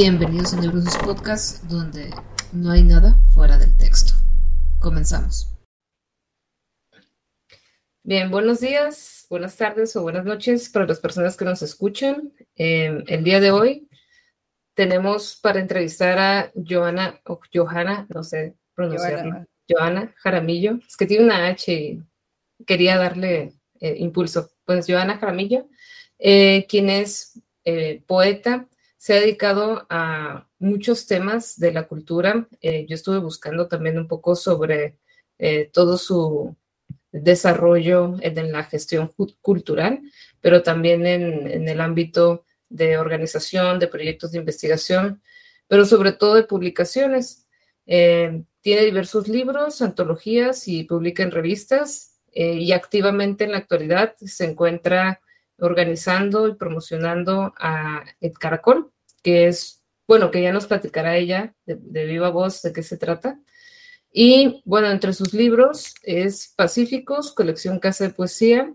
Bienvenidos a Neurosis Podcast, donde no hay nada fuera del texto. Comenzamos. Bien, buenos días, buenas tardes o buenas noches para las personas que nos escuchan. Eh, el día de hoy tenemos para entrevistar a Joana, o Johanna, no sé pronunciarlo, Joana Jaramillo. Es que tiene una H y quería darle eh, impulso. Pues Joana Jaramillo, eh, quien es poeta, se ha dedicado a muchos temas de la cultura. Eh, yo estuve buscando también un poco sobre eh, todo su desarrollo en la gestión cultural, pero también en, el ámbito de organización, de proyectos de investigación, pero sobre todo de publicaciones. Eh, tiene diversos libros, antologías y publica en revistas y activamente en la actualidad se encuentra organizando y promocionando a El Caracol, que es, bueno, que ya nos platicará ella de, viva voz de qué se trata. Y bueno, entre sus libros es Pacíficos, colección Casa de Poesía,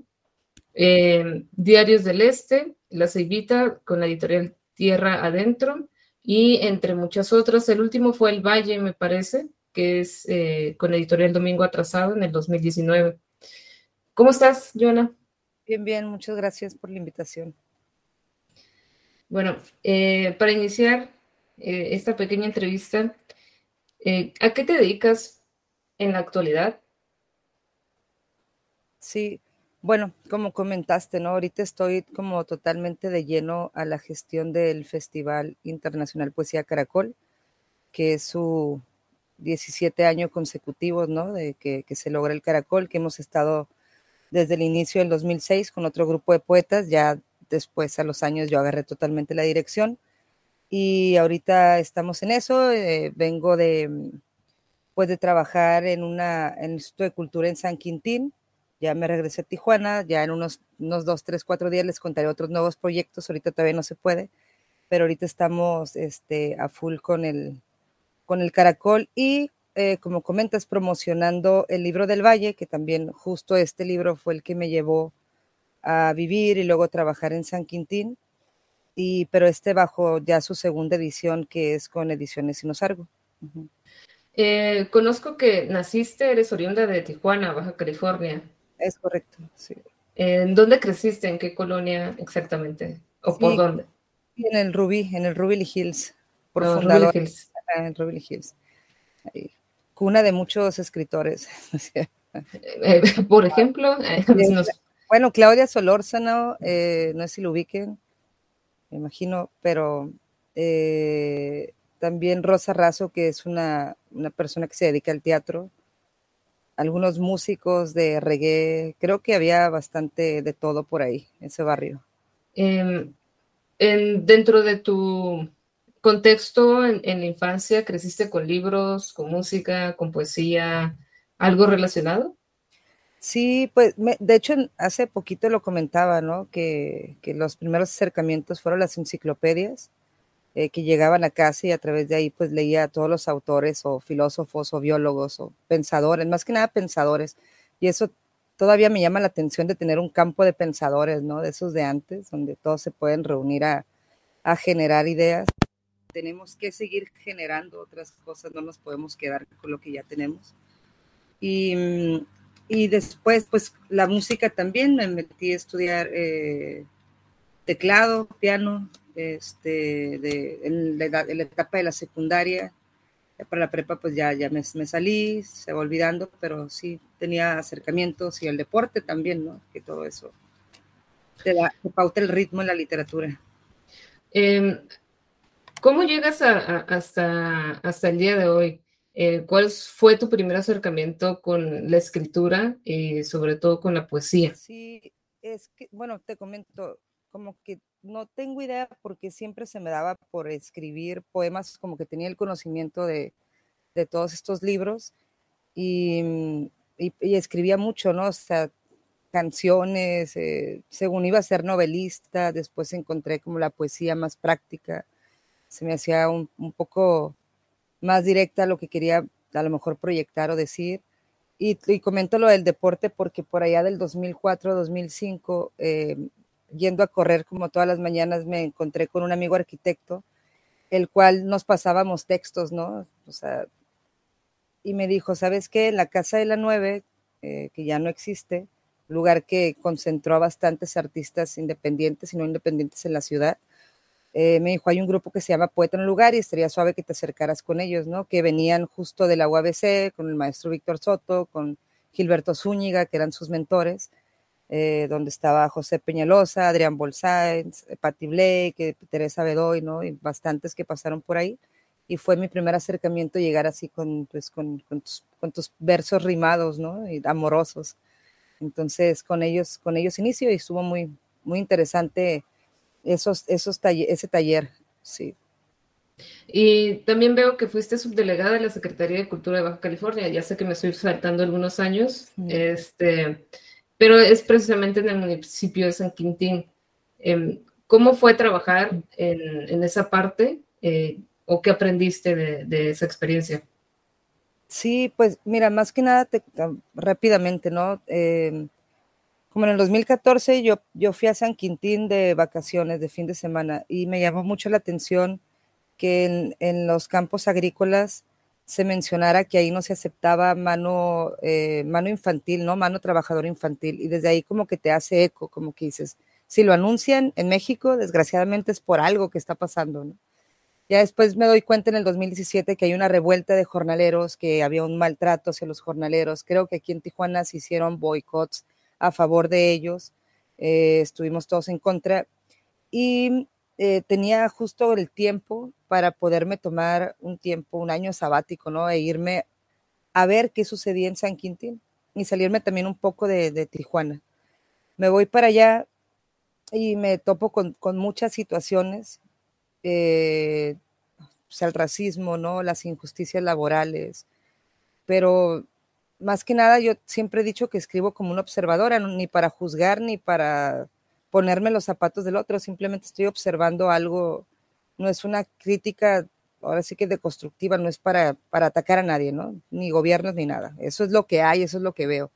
eh, Diarios del Este, La Ceibita con la editorial Tierra Adentro y entre muchas otras. El último fue El Valle, me parece, que es eh, con editorial Domingo Atrasado en el 2019. ¿Cómo estás, Joana? Bien, bien, muchas gracias por la invitación. Bueno, eh, para iniciar eh, esta pequeña entrevista, eh, ¿a qué te dedicas en la actualidad? Sí, bueno, como comentaste, ¿no? Ahorita estoy como totalmente de lleno a la gestión del Festival Internacional Poesía Caracol, que es su 17 año consecutivo, ¿no? De que, que se logra el Caracol, que hemos estado desde el inicio del 2006 con otro grupo de poetas. Ya después, a los años, yo agarré totalmente la dirección y ahorita estamos en eso. Eh, vengo de, pues, de trabajar en, una, en Instituto de Cultura en San Quintín. Ya me regresé a Tijuana, ya en unos, unos dos, tres, cuatro días les contaré otros nuevos proyectos. Ahorita todavía no se puede, pero ahorita estamos este, a full con el, con el Caracol y eh, como comentas, promocionando el libro del Valle, que también justo este libro fue el que me llevó a vivir y luego trabajar en San Quintín, y, pero este bajo ya su segunda edición, que es con Ediciones Sinosargo. Eh, conozco que naciste, eres oriunda de Tijuana, Baja California. Es correcto, sí. ¿En dónde creciste? ¿En qué colonia exactamente? ¿O por dónde? En el Ruby, en el Ruby Hills, por fundador. Hills. En Ruby Hills. Ahí cuna de muchos escritores. Eh, por ejemplo, eh, bueno, Claudia Solórzano, eh, no sé si lo ubiquen, me imagino, pero también Rosa Razo, que es una, persona que se dedica al teatro, algunos músicos de reggae, creo que había bastante de todo por ahí, en ese barrio. Em, en, dentro de tu contexto en, la infancia, creciste con libros, con música, con poesía, algo relacionado? Sí, pues de hecho hace poquito lo comentaba, ¿no? Que, los primeros acercamientos fueron las enciclopedias eh, que llegaban a casa y a través de ahí pues leía a todos los autores o filósofos o biólogos o pensadores, más que nada pensadores. Y eso todavía me llama la atención de tener un campo de pensadores, ¿no? De esos de antes, donde todos se pueden reunir a generar ideas tenemos que seguir generando otras cosas, no nos podemos quedar con lo que ya tenemos. Y, y después, pues la música también, me metí a estudiar eh, teclado, piano, este, de, en, la, etapa de la secundaria. para la prepa, pues ya, ya me, salí, se va olvidando, pero sí tenía acercamientos y el deporte también, ¿no? Que todo eso te, da, te pauta el ritmo en la literatura. Eh, ¿Cómo llegas hasta, hasta el día de hoy? Eh, ¿Cuál fue tu primer acercamiento con la escritura y sobre todo con la poesía? Sí, es que, bueno, te comento, como que no tengo idea porque siempre se me daba por escribir poemas, como que tenía el conocimiento de, todos estos libros y, escribía mucho, ¿no? O sea, canciones, eh, según iba a ser novelista, después encontré como la poesía más práctica se me hacía un, poco más directa lo que quería a lo mejor proyectar o decir. Y, comento lo del deporte porque por allá del 2004-2005, eh, yendo a correr como todas las mañanas, me encontré con un amigo arquitecto el cual nos pasábamos textos, ¿no? O sea, y me dijo, ¿sabes qué? La Casa de la Nueve, eh, que ya no existe, lugar que concentró a bastantes artistas independientes y no independientes en la ciudad, eh, me dijo, hay un grupo que se llama Poeta en el lugar y estaría suave que te acercaras con ellos, ¿no? Que venían justo de la UABC, con el maestro Víctor Soto, con Gilberto Zúñiga, que eran sus mentores, eh, donde estaba José Peñalosa, Adrián Bolsáez, Patti Blake, Teresa Bedoy, ¿no? Y bastantes que pasaron por ahí. Y fue mi primer acercamiento llegar así con, pues, con, tus, con tus, versos rimados, ¿no? Y amorosos. Entonces, con ellos, con ellos inicio y estuvo muy, muy interesante esos, esos ese taller, sí. Y también veo que fuiste subdelegada de la Secretaría de Cultura de Baja California. Ya sé que me estoy saltando algunos años, este, pero es precisamente en el municipio de San Quintín. Em, ¿Cómo fue trabajar en, en esa parte eh, o qué aprendiste de, de, esa experiencia? Sí, pues mira, más que nada, te, rápidamente, ¿no? Eh, como en el 2014 yo, yo fui a San Quintín de vacaciones, de fin de semana, y me llamó mucho la atención que en, en los campos agrícolas se mencionara que ahí no se aceptaba mano, eh, mano infantil, ¿no? Mano trabajadora infantil. Y desde ahí como que te hace eco, como que dices, si lo anuncian en México, desgraciadamente es por algo que está pasando, ¿no? Ya después me doy cuenta en el 2017 que hay una revuelta de jornaleros, que había un maltrato hacia los jornaleros. Creo que aquí en Tijuana se hicieron boicots a favor de ellos, eh, estuvimos todos en contra y eh, tenía justo el tiempo para poderme tomar un tiempo, un año sabático, ¿no? E irme a ver qué sucedía en San Quintín y salirme también un poco de, Tijuana. Me voy para allá y me topo con, muchas situaciones, eh, sea, el racismo, ¿no? Las injusticias laborales, pero más que nada yo siempre he dicho que escribo como una observadora, ni para juzgar ni para ponerme los zapatos del otro, simplemente estoy observando algo, no es una crítica, ahora sí que deconstructiva, no es para, para atacar a nadie, ¿no? Ni gobiernos ni nada. Eso es lo que hay, eso es lo que veo.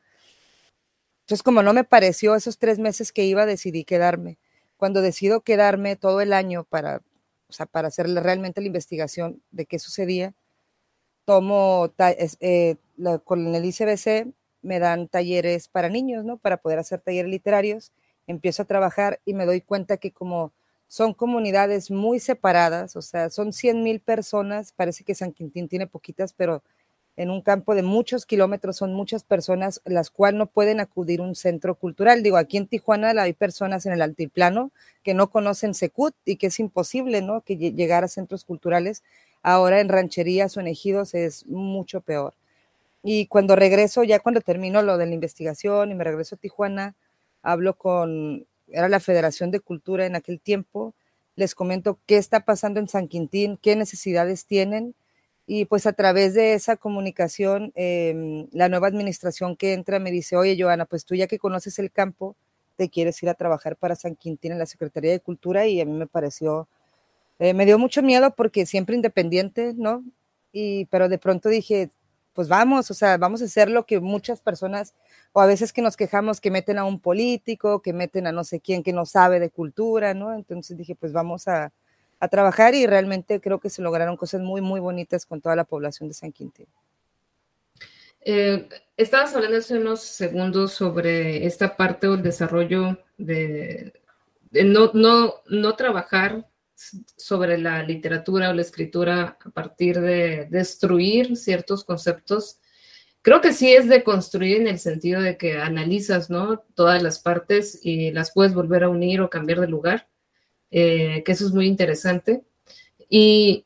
Entonces, como no me pareció esos tres meses que iba, decidí quedarme. Cuando decido quedarme todo el año para, o sea, para hacer realmente la investigación de qué sucedía, tomo, eh, con el ICBC me dan talleres para niños, ¿no? Para poder hacer talleres literarios. Empiezo a trabajar y me doy cuenta que como son comunidades muy separadas, o sea, son 100 mil personas, parece que San Quintín tiene poquitas, pero en un campo de muchos kilómetros son muchas personas las cuales no pueden acudir a un centro cultural. Digo, aquí en Tijuana hay personas en el altiplano que no conocen Secut y que es imposible, ¿no? Que llegar a centros culturales ahora en rancherías o en ejidos es mucho peor. Y cuando regreso, ya cuando termino lo de la investigación y me regreso a Tijuana, hablo con, era la Federación de Cultura en aquel tiempo, les comento qué está pasando en San Quintín, qué necesidades tienen. Y pues a través de esa comunicación, eh, la nueva administración que entra me dice, oye, Joana, pues tú ya que conoces el campo, te quieres ir a trabajar para San Quintín en la Secretaría de Cultura y a mí me pareció eh, me dio mucho miedo porque siempre independiente, ¿no? Y, pero de pronto dije, pues vamos, o sea, vamos a hacer lo que muchas personas, o a veces que nos quejamos que meten a un político, que meten a no sé quién que no sabe de cultura, ¿no? Entonces dije, pues vamos a, a trabajar y realmente creo que se lograron cosas muy, muy bonitas con toda la población de San Quintín. Eh, estabas hablando hace unos segundos sobre esta parte del desarrollo de, de no, no, no trabajar sobre la literatura o la escritura a partir de destruir ciertos conceptos. Creo que sí es de construir en el sentido de que analizas, ¿no? Todas las partes y las puedes volver a unir o cambiar de lugar, eh, que eso es muy interesante. Y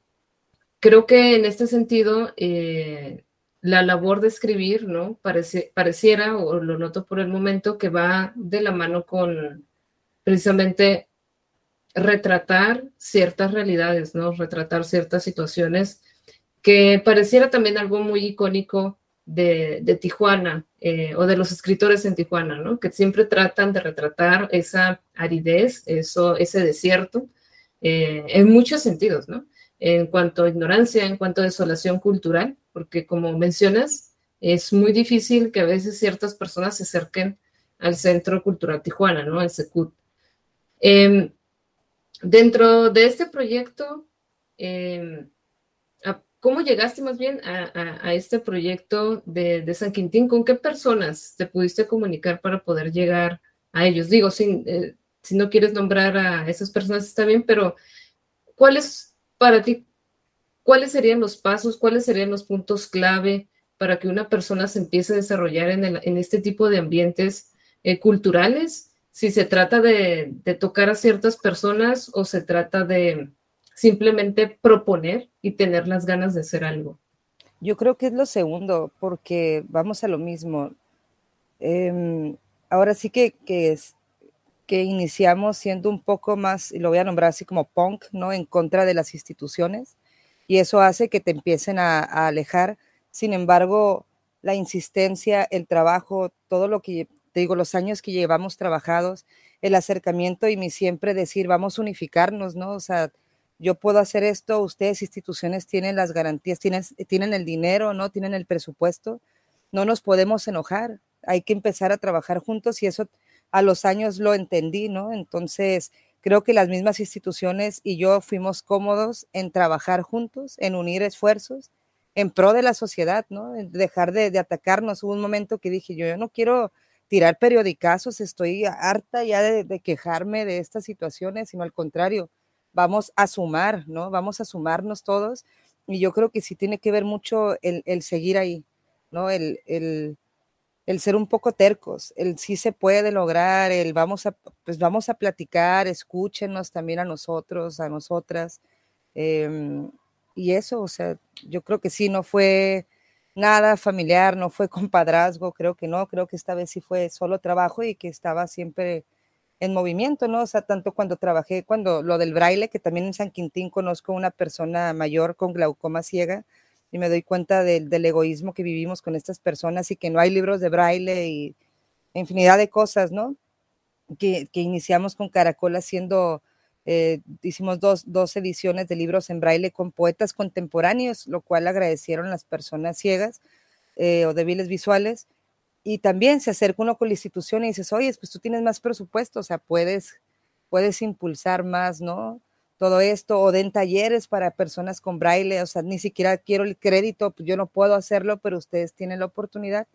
creo que en este sentido, eh, la labor de escribir, ¿no? pareciera, o lo noto por el momento, que va de la mano con precisamente retratar ciertas realidades, ¿no? Retratar ciertas situaciones que pareciera también algo muy icónico de, Tijuana eh, o de los escritores en Tijuana, ¿no? Que siempre tratan de retratar esa aridez, eso, ese desierto, eh, en muchos sentidos, ¿no? En cuanto a ignorancia, en cuanto a desolación cultural, porque como mencionas, es muy difícil que a veces ciertas personas se acerquen al Centro Cultural Tijuana, ¿no? Al SECUT. Em, Dentro de este proyecto, em, ¿cómo llegaste más bien a, este proyecto de, San Quintín? ¿Con qué personas te pudiste comunicar para poder llegar a ellos? Digo, sin, eh, si no quieres nombrar a esas personas está bien, pero ¿cuáles para ti, cuáles serían los pasos, cuáles serían los puntos clave para que una persona se empiece a desarrollar en, este tipo de ambientes eh, culturales? Si se trata de, tocar a ciertas personas o se trata de simplemente proponer y tener las ganas de hacer algo. Yo creo que es lo segundo, porque vamos a lo mismo. Em, ahora sí que, que es, que iniciamos siendo un poco más, lo voy a nombrar así como punk, ¿no? En contra de las instituciones. Y eso hace que te empiecen a, alejar. Sin embargo, la insistencia, el trabajo, todo lo que, te digo, los años que llevamos trabajados, el acercamiento y mi siempre decir, vamos a unificarnos, ¿no? O sea, yo puedo hacer esto, ustedes instituciones tienen las garantías, tienen, tienen el dinero, ¿no? Tienen el presupuesto, no nos podemos enojar, hay que empezar a trabajar juntos y eso a los años lo entendí, ¿no? Entonces, creo que las mismas instituciones y yo fuimos cómodos en trabajar juntos, en unir esfuerzos en pro de la sociedad, ¿no? Dejar de, atacarnos. Hubo un momento que dije, yo, yo no quiero tirar periodicazos, estoy harta ya de, quejarme de estas situaciones, sino al contrario, vamos a sumar, ¿no? Vamos a sumarnos todos. Y yo creo que sí tiene que ver mucho el, seguir ahí, ¿no? El ser un poco tercos, el sí se puede lograr, el vamos a, pues vamos a platicar, escúchenos también a nosotros, a nosotras. Em, y eso, o sea, yo creo que sí, no fue nada familiar, no fue compadrazgo, creo que no, creo que esta vez sí fue solo trabajo y que estaba siempre en movimiento, ¿no? O sea, tanto cuando trabajé, cuando lo del braille, que también en San Quintín conozco una persona mayor con glaucoma ciega, y me doy cuenta del, egoísmo que vivimos con estas personas y que no hay libros de braille y infinidad de cosas, ¿no? Que, iniciamos con Caracol haciendo, eh, hicimos dos, dos, ediciones de libros en braille con poetas contemporáneos, lo cual agradecieron las personas ciegas eh, o débiles visuales. Y también se acerca uno con la institución y dices, oye, pues tú tienes más presupuesto, o sea, puedes, puedes impulsar más, ¿no? todo esto, o den talleres para personas con braille, o sea, ni siquiera quiero el crédito, pues yo no puedo hacerlo, pero ustedes tienen la oportunidad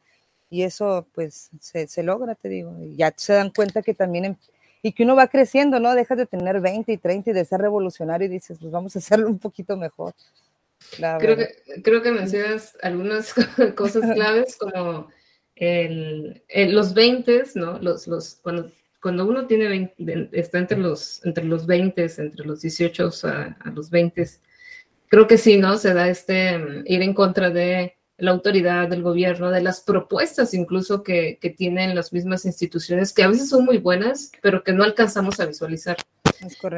y eso pues se, logra, te digo, ya se dan cuenta que también, em, y que uno va creciendo, ¿no? Dejas de tener 20 y 30 y de ser revolucionario y dices, pues vamos a hacerlo un poquito mejor. Creo que, creo que mencionas algunas cosas claves como el, los 20, ¿no? Los, los, cuando cuando uno tiene está entre los, entre los 20, entre los 18 a, los 20, creo que sí, ¿no? Se da este mm, ir en contra de la autoridad, del gobierno, de las propuestas incluso que, que, tienen las mismas instituciones, que a veces son muy buenas, pero que no alcanzamos a visualizar.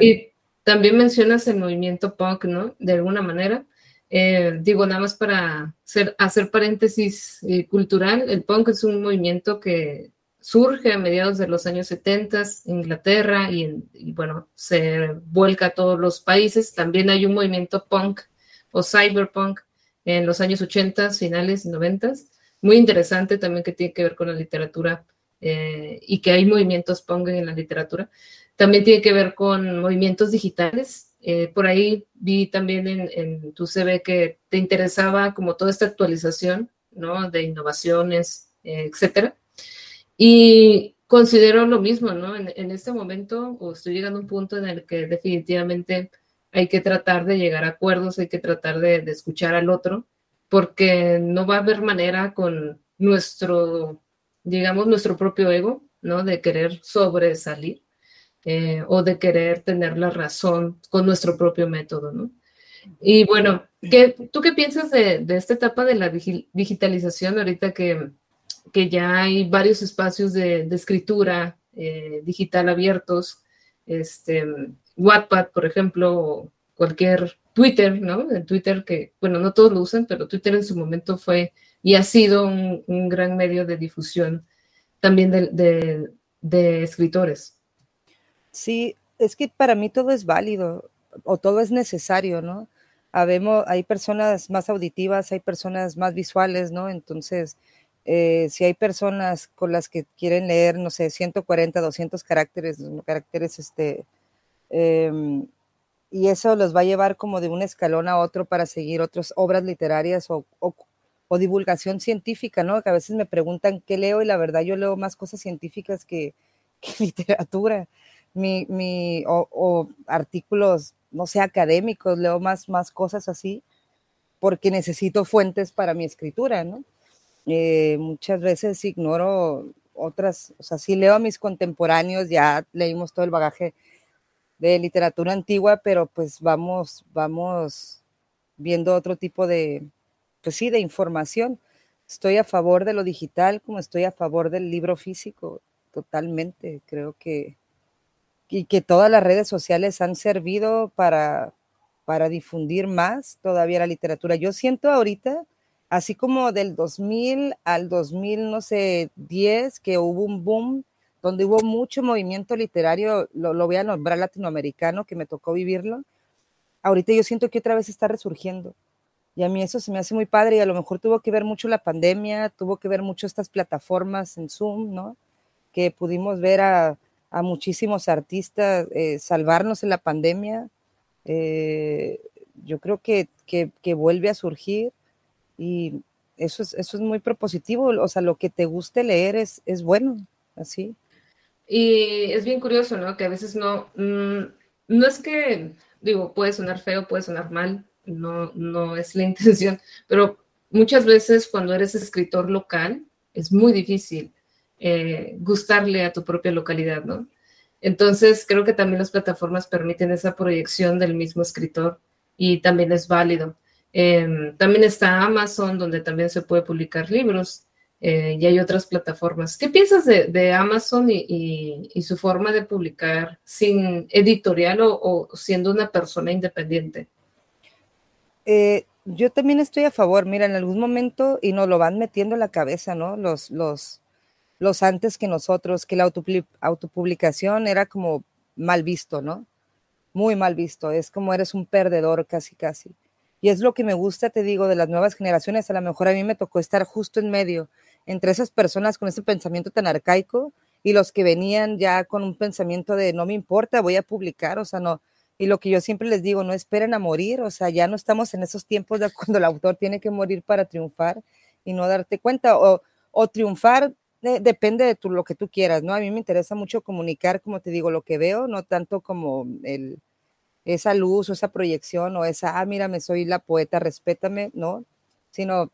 Y también mencionas el movimiento punk, ¿no? De alguna manera. Eh, digo, nada más para hacer, hacer paréntesis eh, cultural, el punk es un movimiento que surge a mediados de los años 70 en Inglaterra y, bueno, se vuelca a todos los países. También hay un movimiento punk o cyberpunk en los años 80, finales y 90, muy interesante también que tiene que ver con la literatura eh, y que hay movimientos punk en la literatura. También tiene que ver con movimientos digitales. Eh, por ahí vi también en, en, tu CV que te interesaba como toda esta actualización, ¿no? De innovaciones, eh, etcétera. Y considero lo mismo, ¿no? En, este momento, o estoy llegando a un punto en el que definitivamente hay que tratar de llegar a acuerdos, hay que tratar de, escuchar al otro, porque no va a haber manera con nuestro, digamos, nuestro propio ego, ¿no? De querer sobresalir eh, o de querer tener la razón con nuestro propio método, ¿no? Y bueno, ¿qué, ¿tú qué piensas de, esta etapa de la digitalización ahorita que que ya hay varios espacios de, escritura eh, digital abiertos, este, Wattpad, por ejemplo, o cualquier Twitter, ¿no? En Twitter que, bueno, no todos lo usan, pero Twitter en su momento fue y ha sido un, gran medio de difusión también de, de, escritores. Sí, es que para mí todo es válido o todo es necesario, ¿no? Habemos, hay personas más auditivas, hay personas más visuales, ¿no? Entonces, eh, si hay personas con las que quieren leer, no sé, 140, 200 caracteres, caracteres este, em, y eso los va a llevar como de un escalón a otro para seguir otras obras literarias o, o, divulgación científica, ¿no? Que a veces me preguntan qué leo y la verdad yo leo más cosas científicas que, literatura, mi, mi, o, artículos, no sé, académicos, leo más, más cosas así, porque necesito fuentes para mi escritura, ¿no? Eh, muchas veces ignoro otras, o sea, sí leo a mis contemporáneos, ya leímos todo el bagaje de literatura antigua, pero pues vamos, vamos viendo otro tipo de, pues sí, de información. Estoy a favor de lo digital como estoy a favor del libro físico, totalmente. Creo que, y que todas las redes sociales han servido para, para difundir más todavía la literatura. Yo siento ahorita, así como del 2000 al 2000, no sé, 10, que hubo un boom donde hubo mucho movimiento literario, lo, lo voy a nombrar latinoamericano, que me tocó vivirlo. Ahorita yo siento que otra vez está resurgiendo. Y a mí eso se me hace muy padre y a lo mejor tuvo que ver mucho la pandemia, tuvo que ver mucho estas plataformas en Zoom, ¿no? Que pudimos ver a, a muchísimos artistas eh, salvarnos en la pandemia. Eh, yo creo que, que, que, vuelve a surgir y eso es, eso es muy propositivo. O sea, lo que te guste leer es, es bueno, así. Y es bien curioso, ¿no? Que a veces no, mm, no es que, digo, puede sonar feo, puede sonar mal, no, no es la intención, pero muchas veces cuando eres escritor local es muy difícil eh, gustarle a tu propia localidad, ¿no? Entonces, creo que también las plataformas permiten esa proyección del mismo escritor y también es válido. Em, también está Amazon, donde también se puede publicar libros eh, y hay otras plataformas. ¿Qué piensas de, Amazon y, su forma de publicar sin editorial o, siendo una persona independiente? Eh, yo también estoy a favor. Mira, en algún momento, y nos lo van metiendo en la cabeza, ¿no? Los, los, los antes que nosotros, que la autopublicación era como mal visto, ¿no? Muy mal visto. Es como eres un perdedor casi, casi. Y es lo que me gusta, te digo, de las nuevas generaciones. A lo mejor a mí me tocó estar justo en medio entre esas personas con ese pensamiento tan arcaico y los que venían ya con un pensamiento de no me importa, voy a publicar, o sea, no. Y lo que yo siempre les digo, no esperen a morir, o sea, ya no estamos en esos tiempos de cuando el autor tiene que morir para triunfar y no darte cuenta, o, o triunfar depende de tu, lo que tú quieras, ¿no? A mí me interesa mucho comunicar, como te digo, lo que veo, no tanto como el, esa luz o esa proyección o esa, ah, mírame, soy la poeta, respétame, ¿no? Sino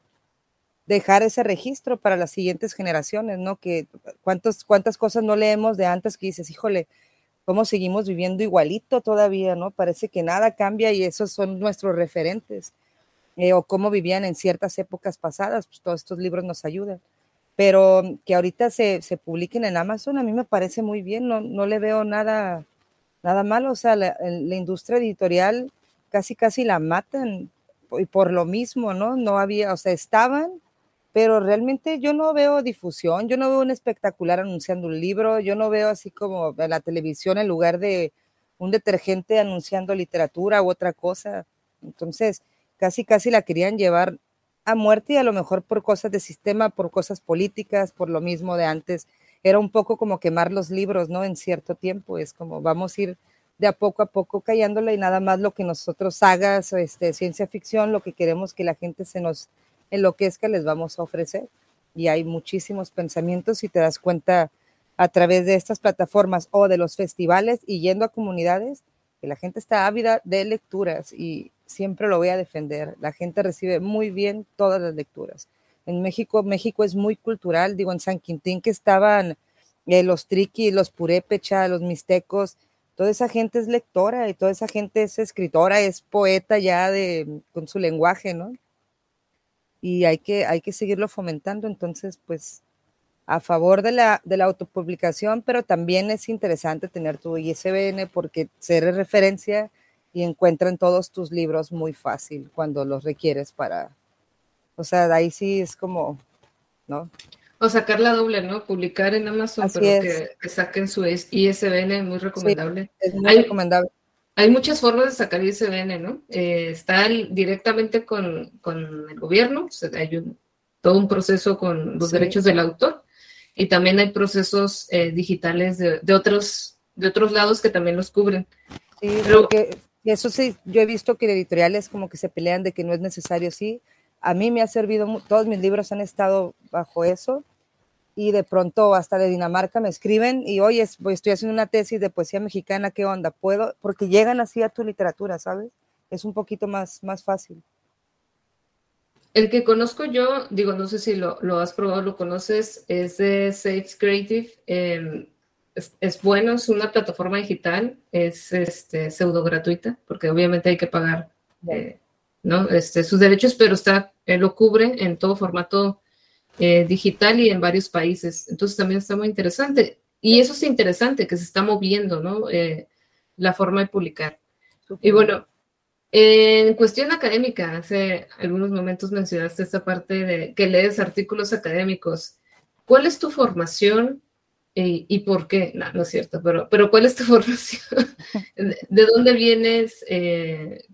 dejar ese registro para las siguientes generaciones, ¿no? Que cuántos, cuántas cosas no leemos de antes que dices, híjole, cómo seguimos viviendo igualito todavía, ¿no? Parece que nada cambia y esos son nuestros referentes. Eh, o cómo vivían en ciertas épocas pasadas, pues todos estos libros nos ayudan. Pero que ahorita se, se publiquen en Amazon, a mí me parece muy bien, no, no le veo nada, nada malo, o sea, la, la industria editorial casi, casi la matan y por lo mismo, ¿no? No había, o sea, estaban, pero realmente yo no veo difusión, yo no veo un espectacular anunciando un libro, yo no veo así como la televisión en lugar de un detergente anunciando literatura u otra cosa. Entonces, casi, casi la querían llevar a muerte y a lo mejor por cosas de sistema, por cosas políticas, por lo mismo de antes. Era un poco como quemar los libros, ¿no? En cierto tiempo, es como vamos a ir de a poco a poco callándole y nada más lo que nosotros hagas, este, ciencia ficción, lo que queremos que la gente se nos en lo que es que les vamos a ofrecer. Y hay muchísimos pensamientos y te das cuenta a través de estas plataformas o de los festivales y yendo a comunidades que la gente está ávida de lecturas y siempre lo voy a defender. La gente recibe muy bien todas las lecturas. En México, México es muy cultural, digo, en San Quintín que estaban eh, los triqui, los purépecha, los mixtecos, toda esa gente es lectora y toda esa gente es escritora, es poeta ya de, con su lenguaje, ¿no? Y hay que, hay que seguirlo fomentando. Entonces, pues a favor de la, de la autopublicación, pero también es interesante tener tu ISBN porque ser referencia y encuentran todos tus libros muy fácil cuando los requieres para, o sea, ahí sí es como, ¿no? O sacar la doble, ¿no? Publicar en Amazon, pero que, saquen su ISBN, muy recomendable. es muy recomendable. Hay muchas formas de sacar ISBN, ¿no? Eh, está directamente con, el gobierno, hay todo un proceso con los derechos del autor y también hay procesos eh, digitales de, otros, de otros lados que también los cubren. Sí, porque Eso sí, yo he visto que editoriales como que se pelean de que no es necesario, sí. A mí me ha servido, todos mis libros han estado bajo eso y de pronto hasta de Dinamarca me escriben y oye, estoy haciendo una tesis de poesía mexicana, ¿qué onda? ¿Puedo? Porque llegan así a tu literatura, ¿sabes? Es un poquito más, más fácil. El que conozco yo, digo, no sé si lo, lo has probado, lo conoces, es de Safe Creative. Em, es, bueno, es una plataforma digital, es este, pseudo gratuita, porque obviamente hay que pagar eh, ¿no? este, sus derechos, pero está, lo cubre en todo formato eh, digital y en varios países. Entonces también está muy interesante. Y eso es interesante, que se está moviendo, ¿no? Eh, la forma de publicar. Y bueno, en cuestión académica, hace algunos momentos mencionaste esta parte de que lees artículos académicos. ¿Cuál es tu formación y, por qué? No, no es cierto, pero, pero ¿cuál es tu formación? ¿De dónde vienes eh,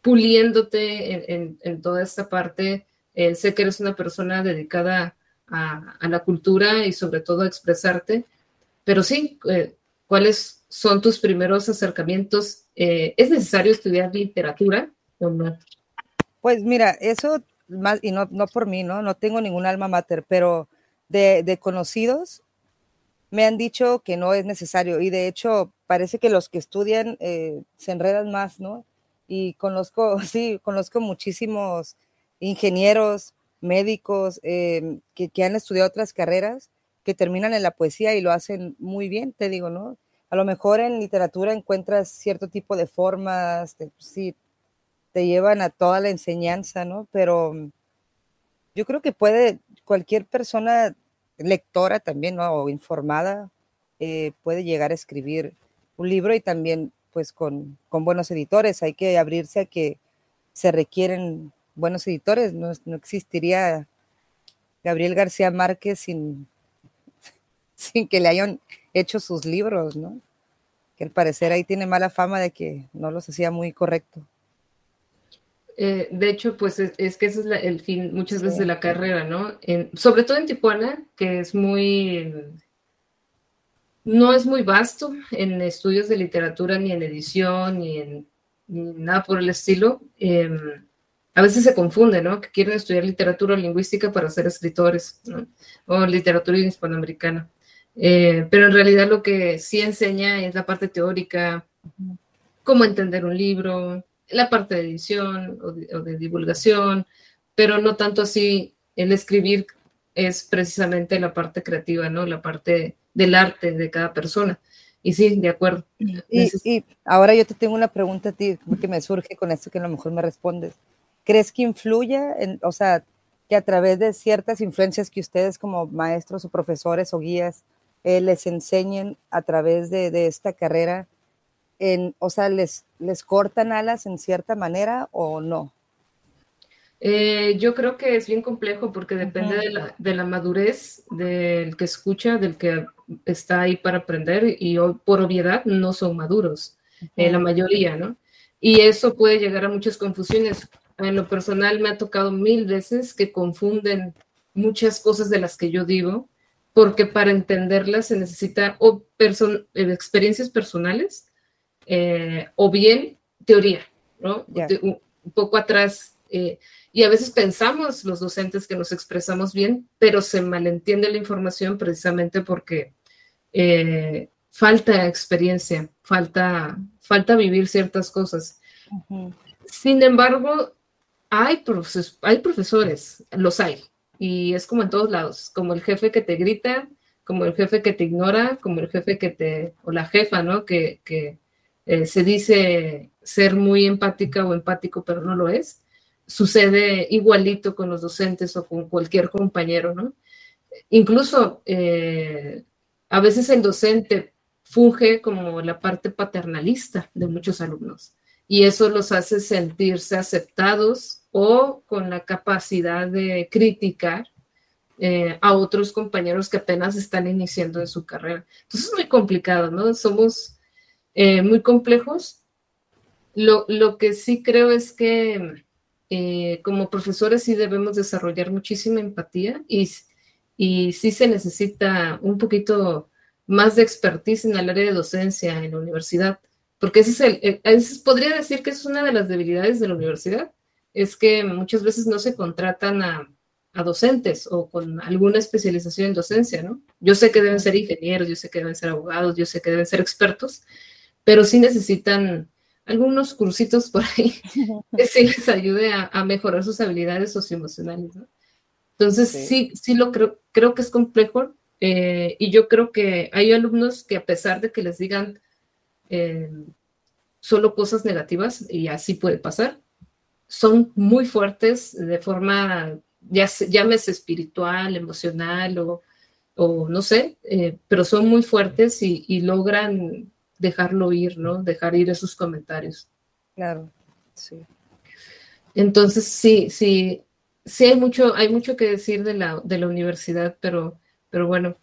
puliéndote en, toda esta parte? Eh, sé que eres una persona dedicada a, la cultura y sobre todo a expresarte, pero sí, eh, ¿cuáles son tus primeros acercamientos? ¿Es necesario estudiar literatura? Pues mira, eso más, y no, no por mí, ¿no? No tengo ningún alma mater, pero de, conocidos, me han dicho que no es necesario y de hecho parece que los que estudian eh, se enredan más, ¿no? Y conozco, sí, conozco muchísimos ingenieros, médicos em, que, han estudiado otras carreras que terminan en la poesía y lo hacen muy bien, te digo, ¿no? A lo mejor en literatura encuentras cierto tipo de formas, sí, te llevan a toda la enseñanza, ¿no? Pero yo creo que puede cualquier persona lectora también, ¿no? O informada, eh, puede llegar a escribir un libro y también pues con, buenos editores. Hay que abrirse a que se requieren buenos editores. No, existiría Gabriel García Márquez sin, sin que le hayan hecho sus libros, ¿no? Que al parecer ahí tiene mala fama de que no los hacía muy correcto. Eh, de hecho, pues es, que ese es el fin muchas veces de la carrera, ¿no? sobre todo en Tijuana, que es muy, no es muy vasto en estudios de literatura, ni en edición, ni en nada por el estilo. Em, a veces se confunde, ¿no? Que quieren estudiar literatura lingüística para ser escritores, ¿no? O literatura hispanoamericana. Eh, pero en realidad lo que sí enseña es la parte teórica, cómo entender un libro, la parte de edición o de, divulgación, pero no tanto así el escribir es precisamente la parte creativa, ¿no? La parte del arte de cada persona. Y sí, de acuerdo. Y, ahora yo te tengo una pregunta a ti, que me surge con esto que a lo mejor me respondes. ¿Crees que influya, en, o sea, que a través de ciertas influencias que ustedes como maestros o profesores o guías eh, les enseñen a través de, de esta carrera, o sea, les, les cortan alas en cierta manera o no? Eh, yo creo que es bien complejo porque depende de, la, madurez del que escucha, del que está ahí para aprender y por obviedad no son maduros, eh, la mayoría, ¿no? Y eso puede llegar a muchas confusiones. En lo personal me ha tocado mil veces que confunden muchas cosas de las que yo digo porque para entenderlas se necesita o eh, experiencias personales eh, o bien teoría, ¿no? Un, poco atrás. Eh, y a veces pensamos los docentes que nos expresamos bien, pero se malentiende la información precisamente porque eh, falta experiencia, falta, falta vivir ciertas cosas. Sin embargo, hay, hay profesores, los hay, y es como en todos lados, como el jefe que te grita, como el jefe que te ignora, como el jefe que te, o la jefa, ¿no? Que, que, eh, se dice ser muy empática o empático, pero no lo es. Sucede igualito con los docentes o con cualquier compañero, ¿no? Incluso eh, a veces el docente funge como la parte paternalista de muchos alumnos y eso los hace sentirse aceptados o con la capacidad de criticar eh, a otros compañeros que apenas están iniciando en su carrera. Entonces es muy complicado, ¿no? Somos eh, muy complejos. Lo, que sí creo es que eh, como profesores sí debemos desarrollar muchísima empatía y, y sí se necesita un poquito más de expertise en el área de docencia en la universidad porque ese es el, podría decir que es una de las debilidades de la universidad, es que muchas veces no se contratan a, a docentes o con alguna especialización en docencia, ¿no? Yo sé que deben ser ingenieros, yo sé que deben ser abogados, yo sé que deben ser expertos, pero sí necesitan algunos cursitos por ahí que sí les ayude a, mejorar sus habilidades socioemocionales, ¿no? Entonces, sí, sí, lo creo, creo que es complejo eh, y yo creo que hay alumnos que a pesar de que les digan eh, solo cosas negativas, y así puede pasar, son muy fuertes de forma ya llámese espiritual, emocional o, o no sé, eh, pero son muy fuertes y, logran dejarlo ir, ¿no? Dejar ir esos comentarios. Claro, sí. Entonces, sí, sí, sí hay mucho, hay mucho que decir de la, de la universidad, pero, pero bueno.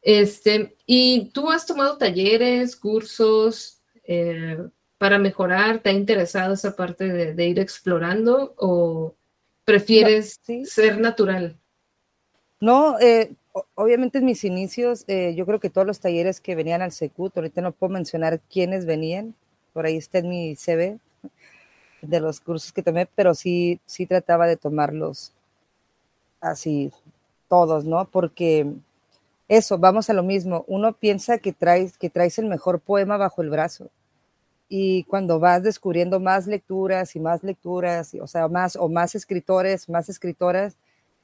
Este, ¿y tú has tomado talleres, cursos eh, para mejorar? ¿Te ha interesado esa parte de, de ir explorando o, prefieres ser natural? No, eh, obviamente en mis inicios, eh, yo creo que todos los talleres que venían al Secut, ahorita no puedo mencionar quiénes venían, por ahí está en mi CV de los cursos que tomé, pero sí, sí trataba de tomarlos así todos, ¿no? Porque eso, vamos a lo mismo, uno piensa que traes, que traes el mejor poema bajo el brazo, y cuando vas descubriendo más lecturas y más lecturas, o sea, más o más escritores, más escritoras,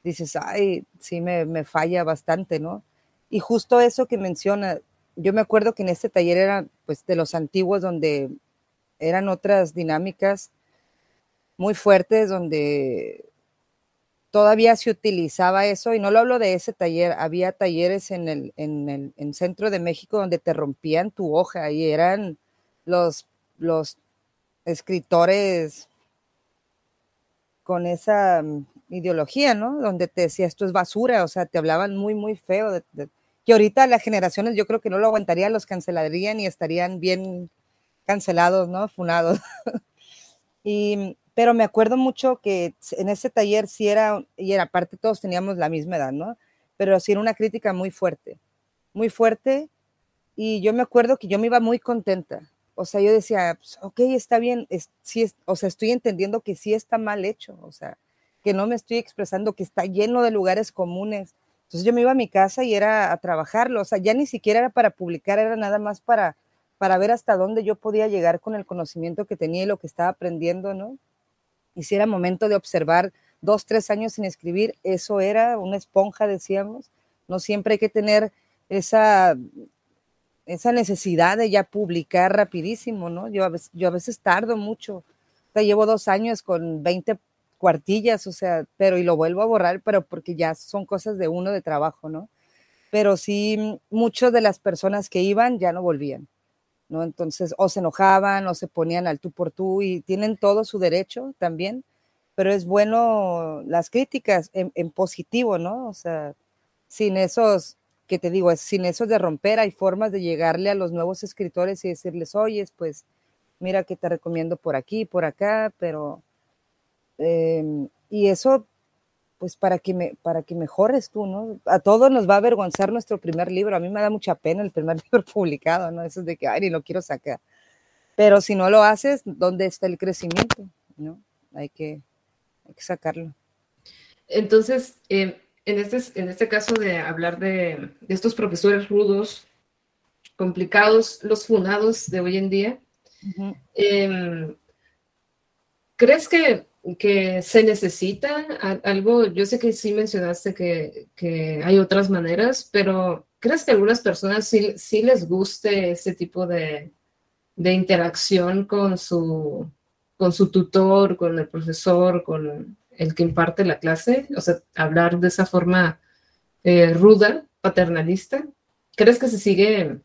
dices, ay, sí me, me falla bastante, ¿no? Y justo eso que menciona, yo me acuerdo que en este taller era pues de los antiguos donde eran otras dinámicas muy fuertes donde todavía se utilizaba eso y no lo hablo de ese taller, había talleres en el, en el en centro de México donde te rompían tu hoja y eran los los escritores con esa mm, ideología, ¿no? Donde te decía esto es basura, o sea, te hablaban muy, muy feo. De, que ahorita las generaciones yo creo que no lo aguantarían, los cancelarían y estarían bien cancelados, ¿no? Funados. y, pero me acuerdo mucho que en ese taller sí era, y era, aparte todos teníamos la misma edad, ¿no? Pero sí era una crítica muy fuerte, muy fuerte. Y yo me acuerdo que yo me iba muy contenta, o sea, yo decía, pues, ok, está bien, es, o sea, estoy entendiendo que sí está mal hecho, o sea, que no me estoy expresando, que está lleno de lugares comunes. Entonces yo me iba a mi casa y era a trabajarlo, o sea, ya ni siquiera era para publicar, era nada más para, para ver hasta dónde yo podía llegar con el conocimiento que tenía y lo que estaba aprendiendo, ¿no? Y si era momento de observar dos, tres años sin escribir, eso era una esponja, decíamos. No siempre hay que tener esa esa necesidad de ya publicar rapidísimo, ¿no? Yo a veces, yo a veces tardo mucho. O sea, llevo dos años con 20 cuartillas, o sea, pero y lo vuelvo a borrar, pero porque ya son cosas de uno de trabajo, ¿no? Pero sí, muchas de las personas que iban ya no volvían, ¿no? Entonces, o se enojaban o se ponían al tú por tú y tienen todo su derecho también, pero es bueno las críticas en, en positivo, ¿no? O sea, sin esos que te digo, sin eso de romper, hay formas de llegarle a los nuevos escritores y decirles, oye, pues mira que te recomiendo por aquí, por acá, pero... Em, y eso, pues para que, me, para que mejores tú, ¿no? A todos nos va a avergonzar nuestro primer libro. A mí me da mucha pena el primer libro publicado, ¿no? Eso es de que, ay, ni lo quiero sacar. Pero si no lo haces, ¿dónde está el crecimiento? ¿No? Hay que, hay que sacarlo. Entonces, eh, en este, en este caso de hablar de, estos profesores rudos, complicados, los funados de hoy en día, em, ¿crees que, que, se necesita algo? Yo sé que sí mencionaste que, que, hay otras maneras, pero ¿crees que a algunas personas sí, sí les guste ese tipo de, de interacción con su, con su tutor, con el profesor, con, el que imparte la clase, o sea, hablar de esa forma eh, ruda, paternalista. ¿Crees que se sigue,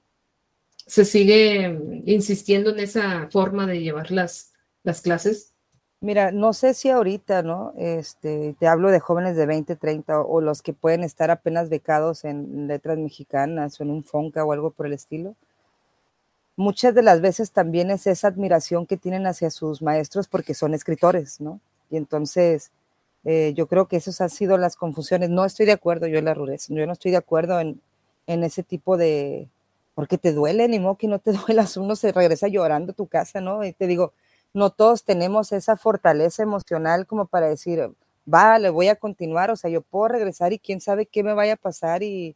se sigue insistiendo en esa forma de llevar las, las clases? Mira, no sé si ahorita, ¿no? Este, te hablo de jóvenes de 20, 30 o, los que pueden estar apenas becados en letras mexicanas o en un FONCA o algo por el estilo. Muchas de las veces también es esa admiración que tienen hacia sus maestros porque son escritores, ¿no? Y entonces eh, yo creo que esas han sido las confusiones. No estoy de acuerdo yo en la rudeza, yo no estoy de acuerdo en, ese tipo de, porque te duele, ni modo que no te duelas, uno se regresa llorando a tu casa, ¿no? Y te digo, no todos tenemos esa fortaleza emocional como para decir, va, le voy a continuar, o sea, yo puedo regresar y quién sabe qué me vaya a pasar y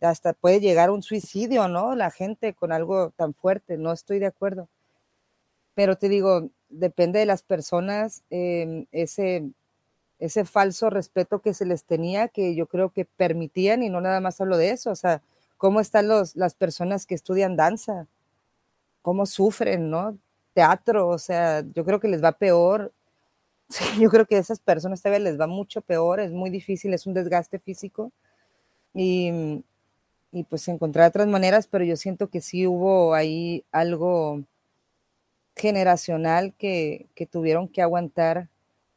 hasta puede llegar un suicidio, ¿no? La gente con algo tan fuerte, no estoy de acuerdo. Pero te digo, depende de las personas, em, ese, ese falso respeto que se les tenía, que yo creo que permitían, y no nada más hablo de eso, o sea, cómo están los, las personas que estudian danza, cómo sufren, ¿no? Teatro, o sea, yo creo que les va peor. yo creo que a esas personas todavía les va mucho peor, es muy difícil, es un desgaste físico. Y, y pues encontrar otras maneras, pero yo siento que sí hubo ahí algo generacional que, tuvieron que aguantar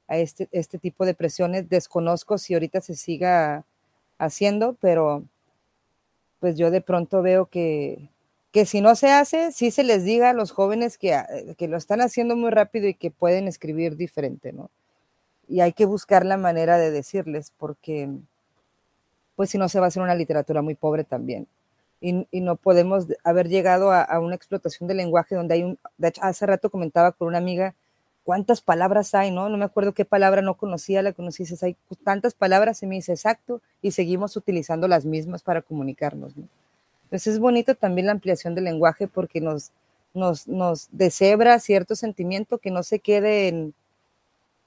a este, este tipo de presiones. Desconozco si ahorita se siga haciendo, pero pues yo de pronto veo que, que si no se hace, sí se les diga a los jóvenes que, ah, que lo están haciendo muy rápido y que pueden escribir diferente, ¿no? Y hay que buscar la manera de decirles, porque pues si no se va a hacer una literatura muy pobre también. Y, y no podemos haber llegado a, a, una explotación del lenguaje donde hay un, de hecho, hace rato comentaba con una amiga cuántas palabras hay, ¿no? No me acuerdo qué palabra no conocía, la conocí, dices, hay tantas palabras, y me dice, exacto, y seguimos utilizando las mismas para comunicarnos, ¿no? Entonces es bonito también la ampliación del lenguaje porque nos, nos, nos deshebra cierto sentimiento que no se quede en,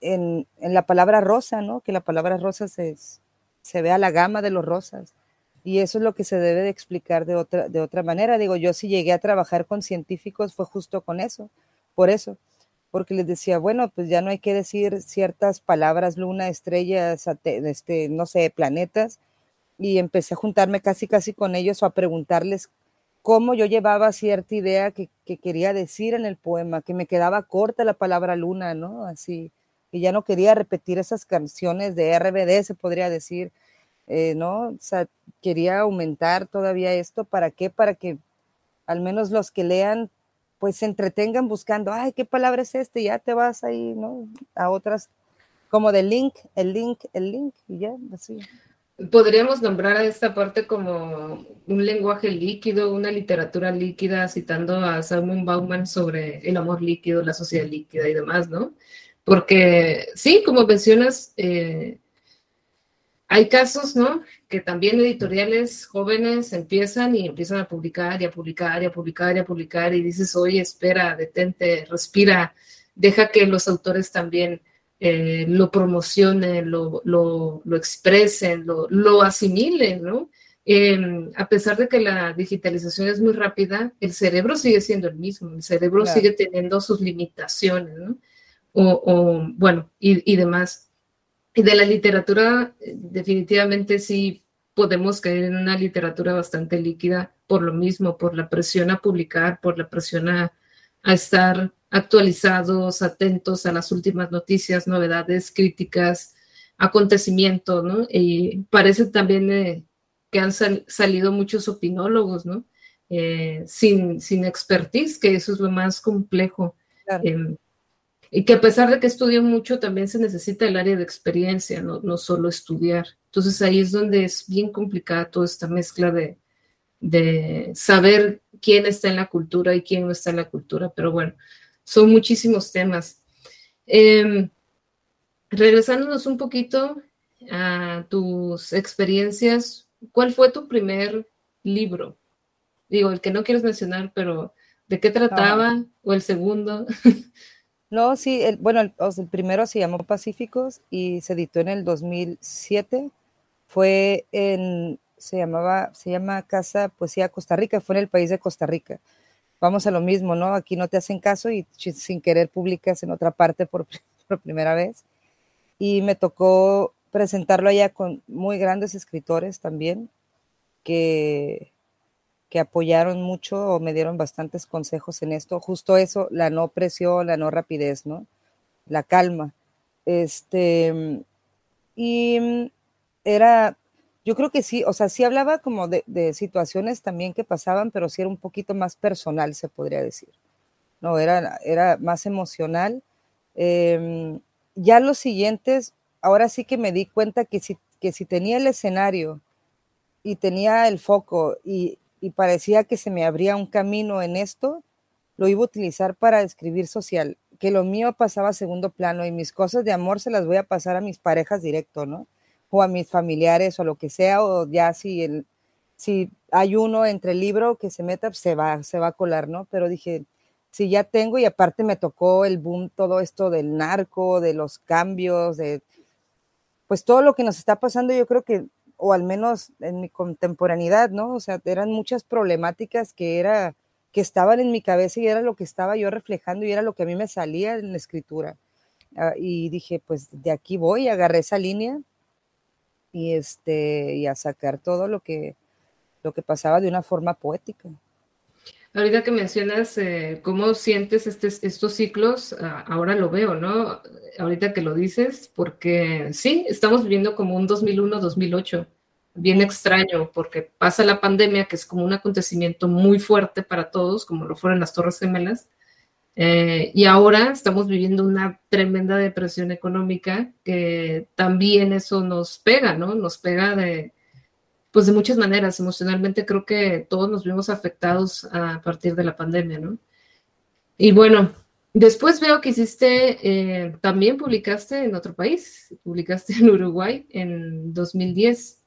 en, en, la palabra rosa, ¿no? Que la palabra rosa se, se vea la gama de los rosas. Y eso es lo que se debe de explicar de otra, de otra manera. Digo, yo si llegué a trabajar con científicos fue justo con eso, por eso porque les decía, bueno, pues ya no hay que decir ciertas palabras, luna, estrellas, este, no sé, planetas, y empecé a juntarme casi, casi con ellos o a preguntarles cómo yo llevaba cierta idea que, que quería decir en el poema, que me quedaba corta la palabra luna, ¿no? Así, y ya no quería repetir esas canciones de RBD, se podría decir, eh, ¿no? O sea, quería aumentar todavía esto, ¿para qué? Para que al menos los que lean pues se entretengan buscando, ay, ¿qué palabra es este? Ya te vas ahí, ¿no? A otras, como de link, el link, el link, y ya, así. Podríamos nombrar a esta parte como un lenguaje líquido, una literatura líquida, citando a Salmon Bauman sobre el amor líquido, la sociedad líquida y demás, ¿no? Porque sí, como mencionas, eh, hay casos, ¿no? Que también editoriales jóvenes empiezan y empiezan a publicar y a publicar y a publicar y a publicar y dices, oye, espera, detente, respira, deja que los autores también eh, lo promocionen, lo, lo, lo expresen, lo, lo, asimilen, ¿no? Eh, a pesar de que la digitalización es muy rápida, el cerebro sigue siendo el mismo, el cerebro claro. sigue teniendo sus limitaciones, ¿no? O, o bueno, y, y demás. Y de la literatura, definitivamente sí podemos caer en una literatura bastante líquida por lo mismo, por la presión a publicar, por la presión a, a estar actualizados, atentos a las últimas noticias, novedades, críticas, acontecimientos, ¿no? Y parece también eh, que han sal salido muchos opinólogos, ¿no? Eh, sin, sin expertise, que eso es lo más complejo. Claro. Eh, y que a pesar de que estudio mucho, también se necesita el área de experiencia, no, no solo estudiar. Entonces ahí es donde es bien complicada toda esta mezcla de, de saber quién está en la cultura y quién no está en la cultura. Pero bueno, son muchísimos temas. Eh, regresándonos un poquito a tus experiencias, ¿cuál fue tu primer libro? Digo, el que no quieres mencionar, pero ¿de qué trataba? No. ¿O el segundo? No, sí, el, bueno, el, primero se llamó Pacíficos y se editó en el 2007. Fue en, se llamaba, se llama Casa Poesía Costa Rica, fue en el país de Costa Rica. Vamos a lo mismo, ¿no? Aquí no te hacen caso y sin querer publicas en otra parte por, por primera vez. Y me tocó presentarlo allá con muy grandes escritores también, que que apoyaron mucho o me dieron bastantes consejos en esto. Justo eso, la no presión, la no rapidez, ¿no? La calma. Este, y era, yo creo que sí, o sea, sí hablaba como de, de situaciones también que pasaban, pero sí era un poquito más personal, se podría decir. No, era, era más emocional. Eh, ya los siguientes, ahora sí que me di cuenta que si, que si tenía el escenario y tenía el foco y y parecía que se me abría un camino en esto, lo iba a utilizar para escribir social, que lo mío pasaba a segundo plano y mis cosas de amor se las voy a pasar a mis parejas directo, ¿no? O a mis familiares o lo que sea, o ya si, el, si hay uno entre el libro que se meta, se va, se va a colar, ¿no? Pero dije, si ya tengo y aparte me tocó el boom, todo esto del narco, de los cambios, de pues todo lo que nos está pasando, yo creo que, o al menos en mi contemporaneidad, ¿no? O sea, eran muchas problemáticas que era, que estaban en mi cabeza y era lo que estaba yo reflejando y era lo que a mí me salía en la escritura. Ah, y dije, pues de aquí voy, agarré esa línea y este, y a sacar todo lo que, lo que pasaba de una forma poética. Ahorita que mencionas eh, cómo sientes estos ciclos, ah, ahora lo veo, ¿no? Ahorita que lo dices, porque sí, estamos viviendo como un 2001-2008, bien extraño, porque pasa la pandemia, que es como un acontecimiento muy fuerte para todos, como lo fueron las Torres Gemelas, eh, y ahora estamos viviendo una tremenda depresión económica que también eso nos pega, ¿no? Nos pega de pues de muchas maneras, emocionalmente creo que todos nos vimos afectados a partir de la pandemia, ¿no? Y bueno, después veo que hiciste, eh, también publicaste en otro país, publicaste en Uruguay en 2010.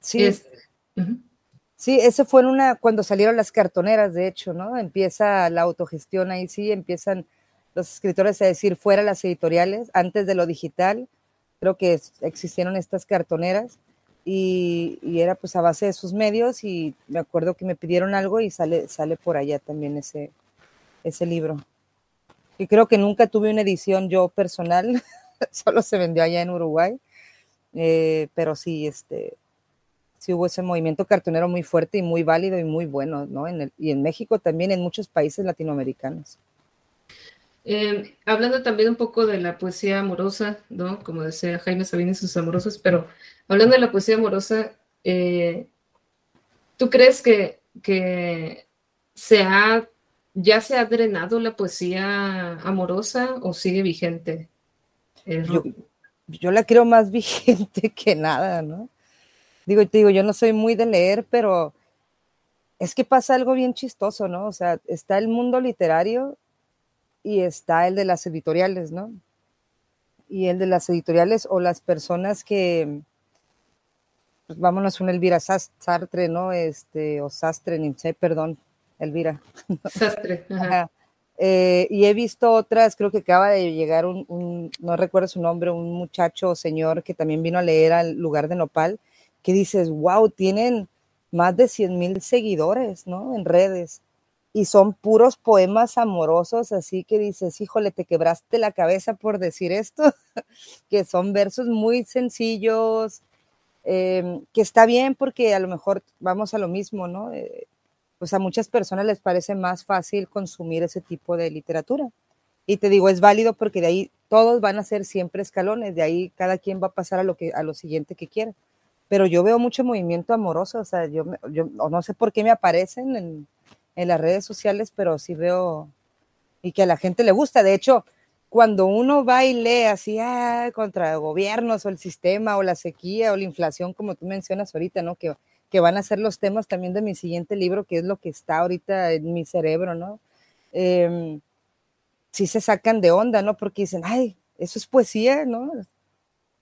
Sí. Sí, ese fue en una, cuando salieron las cartoneras, de hecho, ¿no? Empieza la autogestión ahí, sí, empiezan los escritores a decir fuera las editoriales, antes de lo digital, creo que existieron estas cartoneras y, era pues a base de sus medios y me acuerdo que me pidieron algo y sale, sale por allá también ese, ese libro. Y creo que nunca tuve una edición yo personal, solo se vendió allá en Uruguay, eh, pero sí, este, sí hubo ese movimiento cartonero muy fuerte y muy válido y muy bueno, ¿no? En el, y en México también, en muchos países latinoamericanos. Eh, hablando también un poco de la poesía amorosa, ¿no? Como decía Jaime Sabines y sus amorosos, pero hablando de la poesía amorosa, eh, ¿tú crees que, que se ha, ya se ha drenado la poesía amorosa o sigue vigente? Eh, yo, yo, la creo más vigente que nada, ¿no? Digo, te digo, yo no soy muy de leer, pero es que pasa algo bien chistoso, ¿no? O sea, está el mundo literario y está el de las editoriales, ¿no? Y el de las editoriales o las personas que, pues vámonos un Elvira Sartre, ¿no? Este, o Sastre, ni sé, perdón, Elvira. Sastre. Eh, y he visto otras, creo que acaba de llegar un, no recuerdo su nombre, un muchacho o señor que también vino a leer al lugar de Nopal, que dices, wow, tienen más de 100 mil seguidores, ¿no? En redes y son puros poemas amorosos, así que dices, híjole, te quebraste la cabeza por decir esto, que son versos muy sencillos, em, que está bien porque a lo mejor vamos a lo mismo, ¿no? Eh, pues a muchas personas les parece más fácil consumir ese tipo de literatura. Y te digo, es válido porque de ahí todos van a ser siempre escalones, de ahí cada quien va a pasar a lo, que, a lo siguiente que quiera. Pero yo veo mucho movimiento amoroso, o sea, yo, yo no sé por qué me aparecen en, en las redes sociales, pero sí veo y que a la gente le gusta. De hecho, cuando uno va y lee así ah, contra gobiernos o el sistema o la sequía o la inflación, como tú mencionas ahorita, ¿no? Que, que van a ser los temas también de mi siguiente libro, que es lo que está ahorita en mi cerebro, ¿no? Eh, sí se sacan de onda, ¿no? Porque dicen, ay, eso es poesía, ¿no?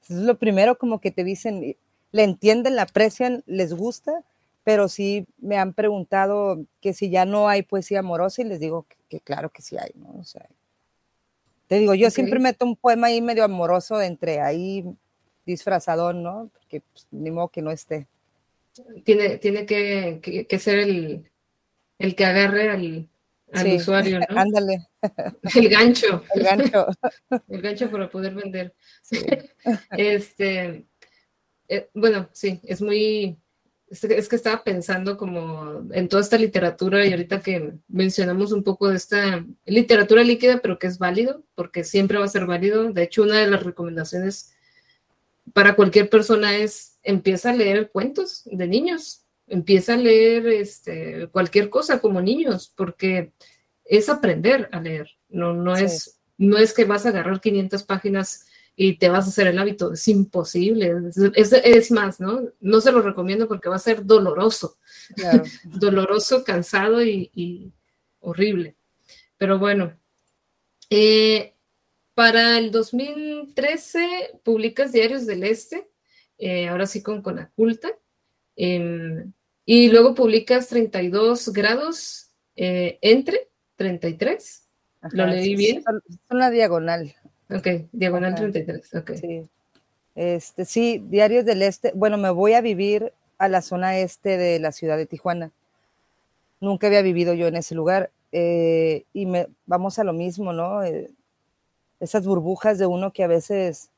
Es lo primero como que te dicen, le entienden, la aprecian, les gusta, pero sí me han preguntado que si ya no hay poesía amorosa y les digo que, claro que sí hay, ¿no? O sea, te digo, yo siempre meto un poema ahí medio amoroso entre ahí disfrazado, ¿no? Porque pues, ni modo que no esté. Tiene, tiene que, que, ser el, el, que agarre al, al usuario, ¿no? Ándale. El gancho. El gancho. El gancho para poder vender. Este, eh, bueno, sí, es muy, es que estaba pensando como en toda esta literatura y ahorita que mencionamos un poco de esta literatura líquida, pero que es válido, porque siempre va a ser válido. De hecho, una de las recomendaciones para cualquier persona es empieza a leer cuentos de niños, empieza a leer este, cualquier cosa como niños, porque es aprender a leer, no, no, es, no es que vas a agarrar 500 páginas y te vas a hacer el hábito. Es imposible. Es, es, más, ¿no? No se lo recomiendo porque va a ser doloroso. doloroso, cansado y, horrible. Pero bueno. Eh, para el 2013 publicas Diarios del Este, eh, ahora sí con Conaculta. Em, y luego publicas 32 grados eh, entre 33. ¿Lo leí bien? Son, la diagonal. Ok, diagonal 33, ok. Sí. Este, sí, Diarios del Este. Bueno, me voy a vivir a la zona este de la ciudad de Tijuana. Nunca había vivido yo en ese lugar. Eh, y me, vamos a lo mismo, ¿no? Eh, esas burbujas de uno que a veces,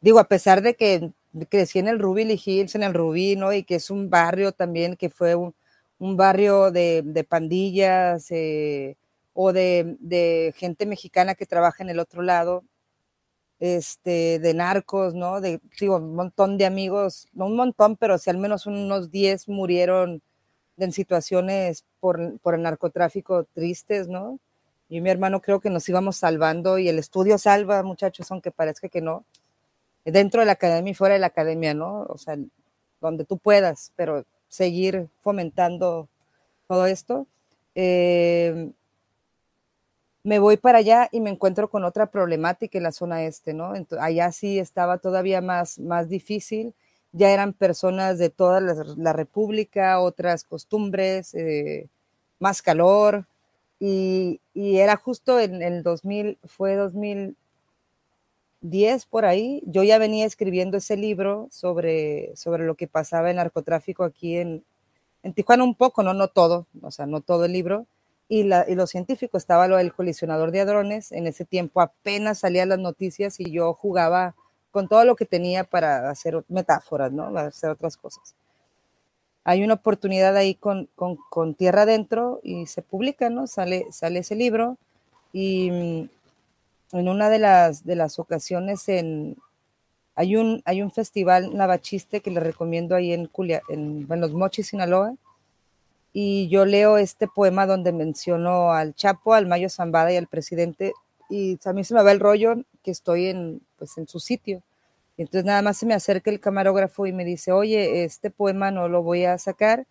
digo, a pesar de que crecí en el Ruby Hills, en el Rubí, ¿no? Y que es un barrio también que fue un, barrio de, pandillas eh, o de, de, gente mexicana que trabaja en el otro lado, este, de narcos, ¿no? De, digo, un montón de amigos, no un montón, pero si al menos unos 10 murieron en situaciones por, por el narcotráfico tristes, ¿no? y mi hermano creo que nos íbamos salvando y el estudio salva, muchachos, aunque parezca que no, dentro de la academia y fuera de la academia, ¿no? O sea, donde tú puedas, pero seguir fomentando todo esto. Eh, me voy para allá y me encuentro con otra problemática en la zona este, ¿no? Entonces, allá sí estaba todavía más, más difícil, ya eran personas de toda la, república, otras costumbres, eh, más calor, y, era justo en el 2000, fue 2010 por ahí, yo ya venía escribiendo ese libro sobre, sobre lo que pasaba en narcotráfico aquí en, en Tijuana un poco, no, no todo, o sea, no todo el libro, y, la, y lo científico estaba lo del colisionador de hadrones, en ese tiempo apenas salían las noticias y yo jugaba con todo lo que tenía para hacer metáforas, ¿no? Para hacer otras cosas hay una oportunidad ahí con, con, Tierra Adentro y se publica, ¿no? Sale, sale ese libro y mm, en una de las, de las ocasiones en, hay, un, hay un festival navachiste que le recomiendo ahí en, Culia, en, Los Mochis, Sinaloa, y yo leo este poema donde menciono al Chapo, al Mayo Zambada y al presidente, y a mí se me va el rollo que estoy en, pues, en su sitio. Entonces nada más se me acerca el camarógrafo y me dice, oye, este poema no lo voy a sacar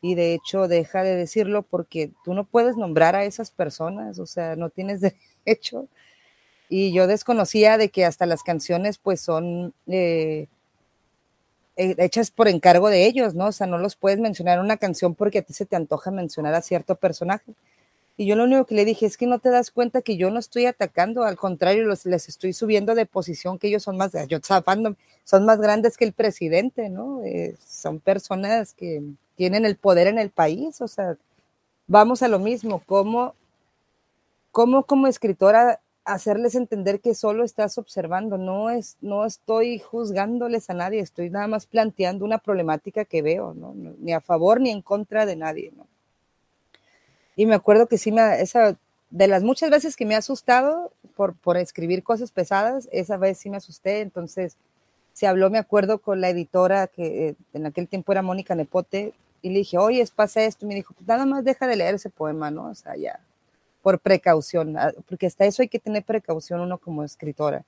y de hecho deja de decirlo porque tú no puedes nombrar a esas personas, o sea, no tienes derecho. Y yo desconocía de que hasta las canciones pues son eh, hechas por encargo de ellos, ¿no? O sea, no los puedes mencionar en una canción porque a ti se te antoja mencionar a cierto personaje. Y yo lo único que le dije es que no te das cuenta que yo no estoy atacando, al contrario, los, les estoy subiendo de posición, que ellos son más, yo son más grandes que el presidente, ¿no? Eh, son personas que tienen el poder en el país, o sea, vamos a lo mismo, ¿cómo, cómo como escritora hacerles entender que solo estás observando, no, es, no estoy juzgándoles a nadie, estoy nada más planteando una problemática que veo, ¿no? Ni a favor ni en contra de nadie, ¿no? Y me acuerdo que sí, me, esa, de las muchas veces que me ha asustado por, por escribir cosas pesadas, esa vez sí me asusté. Entonces se habló, me acuerdo, con la editora que eh, en aquel tiempo era Mónica Nepote, y le dije, oye, pasa esto. Y me dijo, pues nada más deja de leer ese poema, ¿no? O sea, ya, por precaución, ah, porque hasta eso hay que tener precaución uno como escritora.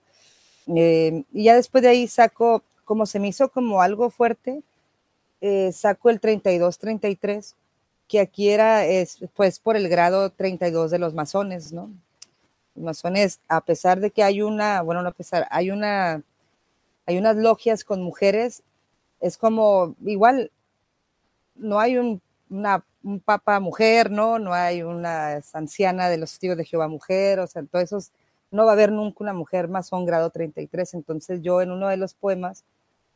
Eh, y ya después de ahí saco, como se me hizo como algo fuerte, eh, saco el 32-33 que aquí era es, pues por el grado 32 de los masones, ¿no? Masones, a pesar de que hay una, bueno, no a pesar, hay una, hay unas logias con mujeres, es como, igual, no hay un, una, un papa mujer, ¿no? No hay una anciana de los testigos de Jehová mujer, o sea, entonces no va a haber nunca una mujer masón grado 33, entonces yo en uno de los poemas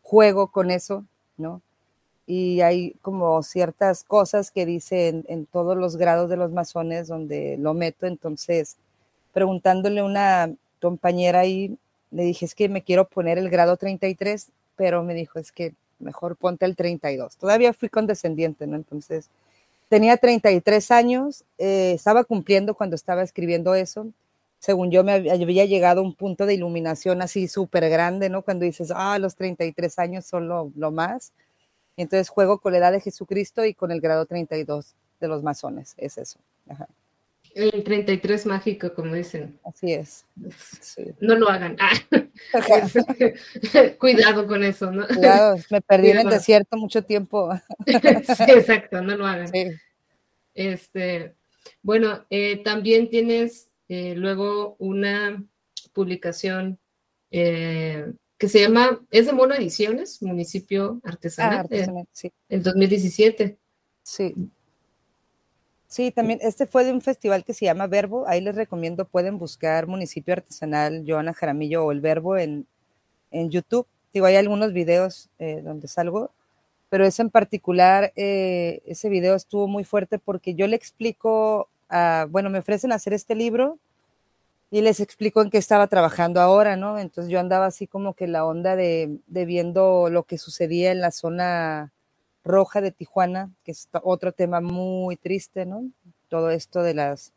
juego con eso, ¿no? y hay como ciertas cosas que dice en, todos los grados de los masones donde lo meto, entonces preguntándole a una compañera ahí, le dije, es que me quiero poner el grado 33, pero me dijo, es que mejor ponte el 32. Todavía fui condescendiente, ¿no? Entonces, tenía 33 años, eh, estaba cumpliendo cuando estaba escribiendo eso. Según yo, me había llegado a un punto de iluminación así súper grande, ¿no? Cuando dices, ah, los 33 años son lo, lo más entonces juego con la edad de Jesucristo y con el grado 32 de los masones, es eso. El 33 mágico, como dicen. Así es. No lo hagan. Ah. Cuidado con eso, ¿no? Cuidado, me perdí en el desierto mucho tiempo. sí, exacto, no lo hagan. Este, bueno, eh, también tienes eh, luego una publicación eh, que se llama, es de Mono Ediciones, Municipio Artesanal, ah, artesanal sí. el 2017. Sí. Sí, también este fue de un festival que se llama Verbo. Ahí les recomiendo, pueden buscar Municipio Artesanal Joana Jaramillo o el Verbo en, en YouTube. Digo, hay algunos videos eh, donde salgo, pero ese en particular, eh, ese video estuvo muy fuerte porque yo le explico, a, bueno, me ofrecen hacer este libro y les explico en qué estaba trabajando ahora, ¿no? Entonces yo andaba así como que la onda de, de viendo lo que sucedía en la zona Roja de Tijuana, que es otro tema muy triste, ¿no? Todo esto de las,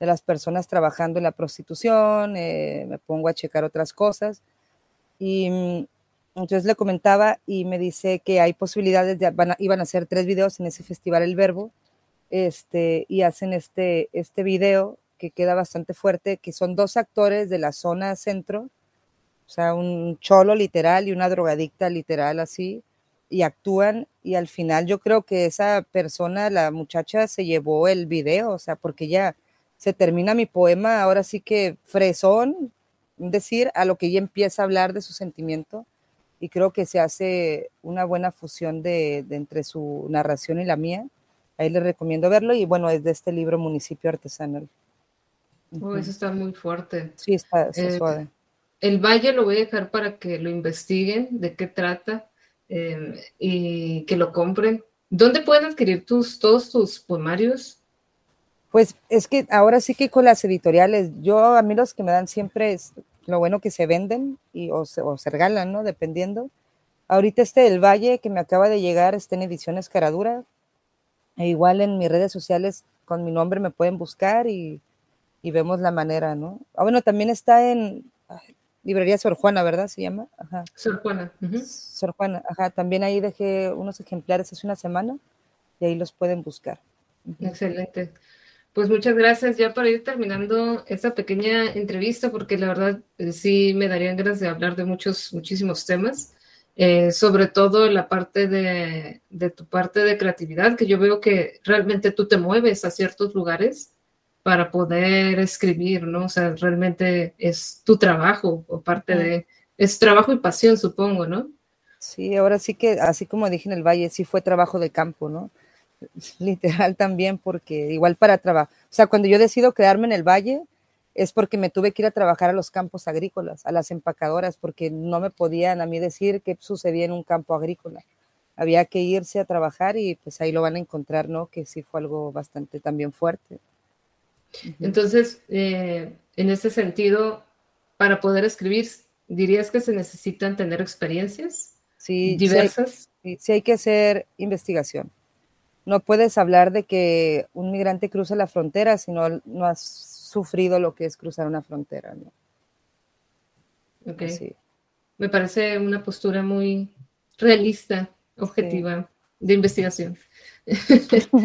de las personas trabajando en la prostitución, eh, me pongo a checar otras cosas. Y mm, entonces le comentaba y me dice que hay posibilidades, de, van iban a hacer tres videos en ese festival El Verbo, este, y hacen este, este video que queda bastante fuerte, que son dos actores de la zona centro, o sea, un cholo literal y una drogadicta literal así, y actúan y al final yo creo que esa persona, la muchacha, se llevó el video, o sea, porque ya se termina mi poema, ahora sí que fresón, decir, a lo que ella empieza a hablar de su sentimiento y creo que se hace una buena fusión de, entre su narración y la mía. Ahí les recomiendo verlo y bueno, es de este libro Municipio Artesanal. Oh, eso está muy fuerte. Sí, está, eh, suave. El Valle lo voy a dejar para que lo investiguen, de qué trata. Em, y que lo compren. ¿Dónde pueden adquirir tus, todos tus poemarios? Pues es que ahora sí que con las editoriales, yo a mí los que me dan siempre es lo bueno que se venden y, o, se, o se regalan, ¿no? Dependiendo. Ahorita este del Valle que me acaba de llegar está en ediciones Caradura. E igual en mis redes sociales con mi nombre me pueden buscar y, y vemos la manera, ¿no? Ah, bueno, también está en, librería Sor Juana, ¿verdad? Se llama. Ajá. Sor Juana. Sor Juana, ajá. También ahí dejé unos ejemplares hace una semana y ahí los pueden buscar. Excelente. Pues muchas gracias ya para ir terminando esta pequeña entrevista, porque la verdad eh, sí me darían ganas de hablar de muchos, muchísimos temas, eh, sobre todo la parte de, de tu parte de creatividad, que yo veo que realmente tú te mueves a ciertos lugares para poder escribir, ¿no? O sea, realmente es tu trabajo o parte de, es trabajo y pasión, supongo, ¿no? Sí, ahora sí que, así como dije en el Valle, sí fue trabajo de campo, ¿no? Literal también, porque igual para trabajar, o sea, cuando yo decido quedarme en el Valle, es porque me tuve que ir a trabajar a los campos agrícolas, a las empacadoras, porque no me podían a mí decir qué sucedía en un campo agrícola. Había que irse a trabajar y pues ahí lo van a encontrar, ¿no? Que sí fue algo bastante también fuerte. Entonces, eh, en ese sentido, para poder escribir, ¿dirías que se necesitan tener experiencias diversas? Sí, sí hay, que hacer investigación. No puedes hablar de que un migrante cruza la frontera si no, no has sufrido lo que es cruzar una frontera. ¿no? Ok. Me parece una postura muy realista, objetiva, de investigación.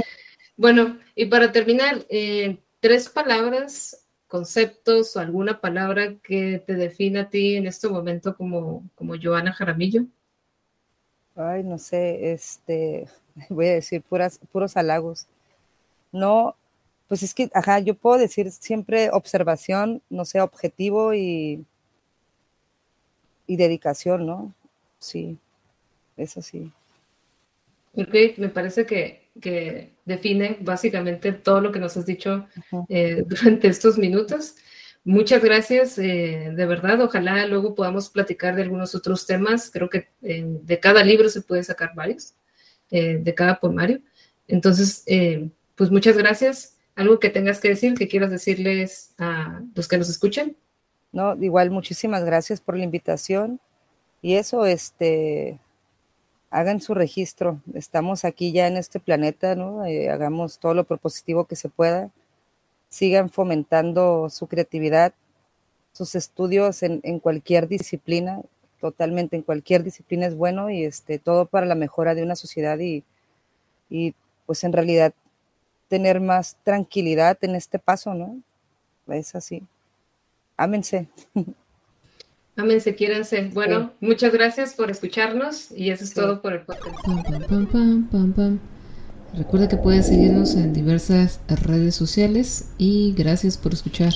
bueno, y para terminar, eh, tres palabras, conceptos o alguna palabra que te defina a ti en este momento como, como Joana Jaramillo? Ay, no sé, este, voy a decir puras, puros halagos. No, pues es que, ajá, yo puedo decir siempre observación, no sé, objetivo y, y dedicación, ¿no? Sí, eso sí. Ok, me parece que que define básicamente todo lo que nos has dicho eh, durante estos minutos. Muchas gracias, eh, de verdad. Ojalá luego podamos platicar de algunos otros temas. Creo que de cada libro se puede sacar varios, eh, de cada poemario. Entonces, pues muchas gracias. ¿Algo que tengas que decir, que quieras decirles a los que nos escuchan? No, igual muchísimas gracias por la invitación. Y eso, este, hagan su registro. Estamos aquí ya en este planeta, ¿no? Eh, hagamos todo lo propositivo que se pueda. Sigan fomentando su creatividad, sus estudios en, cualquier disciplina, totalmente en cualquier disciplina es bueno y este, todo para la mejora de una sociedad y, y pues en realidad tener más tranquilidad en este paso, ¿no? Es así. Ámense. Ámense, quiéranse. Bueno, muchas gracias por escucharnos y eso es todo por el podcast. Recuerda que puedes seguirnos en diversas redes sociales y gracias por escuchar.